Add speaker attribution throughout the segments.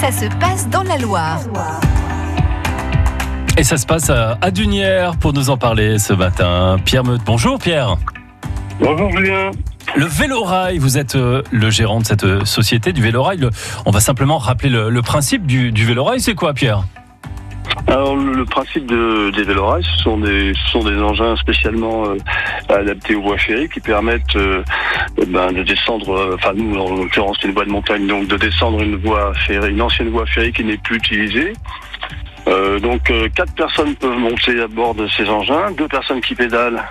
Speaker 1: ça se passe dans la Loire.
Speaker 2: Et ça se passe à Dunière pour nous en parler ce matin. Pierre Meute, bonjour Pierre.
Speaker 3: Bonjour Julien.
Speaker 2: Le Vélorail, vous êtes euh, le gérant de cette euh, société du Vélorail. On va simplement rappeler le, le principe du, du Vélorail, c'est quoi Pierre?
Speaker 3: Alors le, principe de, des vélorails, ce sont des, ce sont des engins spécialement euh, adaptés aux voies ferrées qui permettent euh, ben, de descendre, euh, enfin nous en l'occurrence c'est une voie de montagne, donc de descendre une voie ferrée, une ancienne voie ferrée qui n'est plus utilisée. Donc quatre personnes peuvent monter à bord de ces engins, deux personnes qui pédalent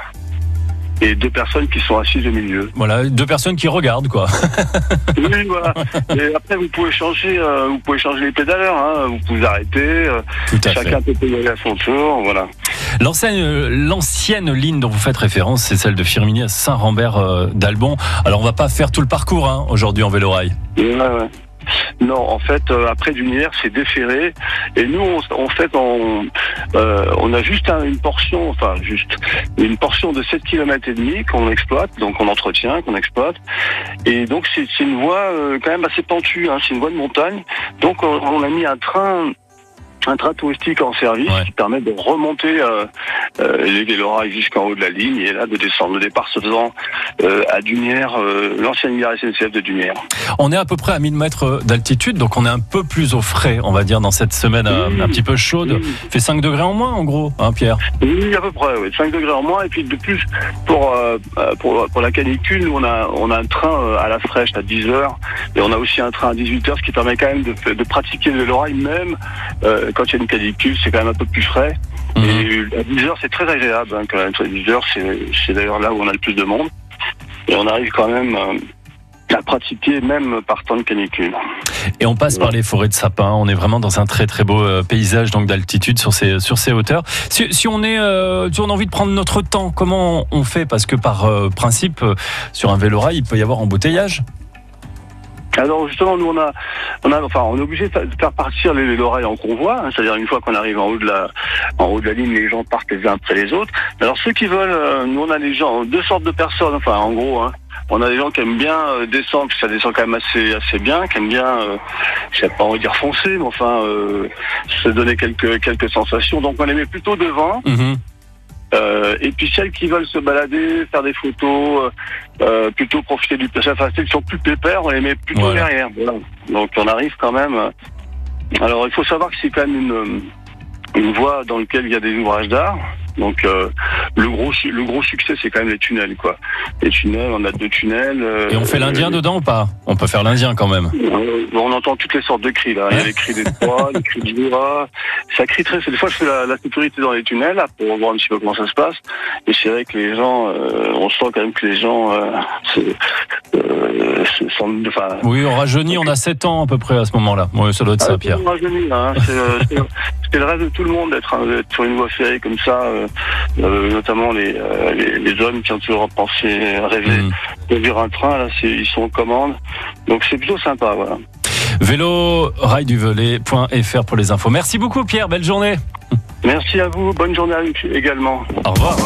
Speaker 3: et deux personnes qui sont assises au milieu.
Speaker 2: Voilà, deux personnes qui regardent quoi.
Speaker 3: Oui, voilà. Et après, vous pouvez changer, euh, vous pouvez changer les pédaleurs. Hein. Vous pouvez arrêter. euh,
Speaker 2: Tout à fait.
Speaker 3: chacun peut pédaler à son tour. Voilà.
Speaker 2: L'ancienne, l'ancienne ligne dont vous faites référence, c'est celle de Firminy à Saint-Rambert euh, d'Albon. Alors on va pas faire tout le parcours hein, aujourd'hui en Vélorail.
Speaker 3: Ouais, ouais. Non, en fait, euh, après Dunière, c'est déféré. Et nous, on, en fait, on, euh, on a juste un- une portion, enfin, juste une portion de 7 km et demi qu'on exploite, donc on entretient, qu'on exploite. Et donc, c'est une voie euh, quand même assez pentue, hein, c'est une voie de montagne. Donc, on, on a mis un train un train touristique en service
Speaker 2: Ouais.
Speaker 3: qui permet de remonter euh, euh, les vélorails jusqu'en haut de la ligne et là de descendre. Le départ se faisant euh, à Dunière, euh, l'ancienne gare SNCF de Dunière.
Speaker 2: On est à peu près à 1000 mètres d'altitude, donc on est un peu plus au frais, on va dire, dans cette semaine un petit peu chaude. Il fait 5 degrés en moins en gros, hein Pierre?
Speaker 3: Oui, à peu près, oui. 5 degrés en moins. Et puis de plus, pour, pour, pour la canicule, on a, on a un train à la fraîche à 10 heures. Et on a aussi un train à 18 heures, ce qui permet quand même de, de pratiquer le vélorail, même euh, quand il y a une canicule, c'est quand même un peu plus frais.
Speaker 2: Mhm.
Speaker 3: Et à 10 heures, c'est très agréable. Hein, quand même. À 10 heures, c'est d'ailleurs là où on a le plus de monde. Et on arrive quand même euh, à pratiquer, même par temps de canicule.
Speaker 2: Et on passe par les forêts de sapins. On est vraiment dans un très très beau euh, paysage donc d'altitude sur ces sur ces hauteurs. Si, si on est euh, si on a envie de prendre notre temps, comment on fait? Parce que par euh, principe, sur un vélorail, il peut y avoir embouteillage.
Speaker 3: Alors justement, nous on a, on a, enfin, on est obligé de fa- de faire partir les, les en convoi, hein, c'est-à-dire une fois qu'on arrive en haut de la, en haut de la ligne, les gens partent les uns après les autres. Alors ceux qui veulent, euh, nous on a des gens, deux sortes de personnes, enfin en gros, hein, on a des gens qui aiment bien euh, descendre, puis ça descend quand même assez, assez bien, qui aiment bien, euh, je pas envie de dire foncer, mais enfin euh, se donner quelques, quelques sensations. Donc on les met plutôt devant.
Speaker 2: Mhm.
Speaker 3: Euh, et puis celles qui veulent se balader, faire des photos, euh, euh, plutôt profiter du enfin, celles qui sont plus pépères, on les met plutôt
Speaker 2: Voilà.
Speaker 3: derrière. Voilà. Donc on arrive quand même. euh, Alors il faut savoir que c'est quand même une, euh, une voie dans laquelle il y a des ouvrages d'art. Donc euh, le gros le gros succès c'est quand même les tunnels quoi. Les tunnels, on a deux tunnels. euh,
Speaker 2: Et on fait l'indien
Speaker 3: euh,
Speaker 2: dedans ou pas? On peut faire l'indien quand même.
Speaker 3: on entend toutes les sortes de cris là. Il y a les cris des proies, les cris du rat. Ça crie très. Des fois, je fais la, la sécurité dans les tunnels là, pour voir un petit peu comment ça se passe. Et c'est vrai que les gens, euh, on sent quand même que les gens euh. Enfin,
Speaker 2: Oui, on rajeunit, on a 7 ans à peu près à ce moment-là. Oui, ça doit être ça,
Speaker 3: ah,
Speaker 2: Pierre.
Speaker 3: monde rajeunit, hein. C'est, euh, le rêve de tout le monde d'être hein, sur une voie ferrée comme ça, euh, notamment les, les, les hommes qui ont toujours pensé, rêvé
Speaker 2: Mhm.
Speaker 3: de vivre un train. Là, ils sont aux commandes, donc c'est plutôt sympa, voilà.
Speaker 2: Vélo, railduvelay.fr pour les infos. Merci beaucoup, Pierre. Belle journée.
Speaker 3: Merci à vous, bonne journée à vous également.
Speaker 2: Au revoir.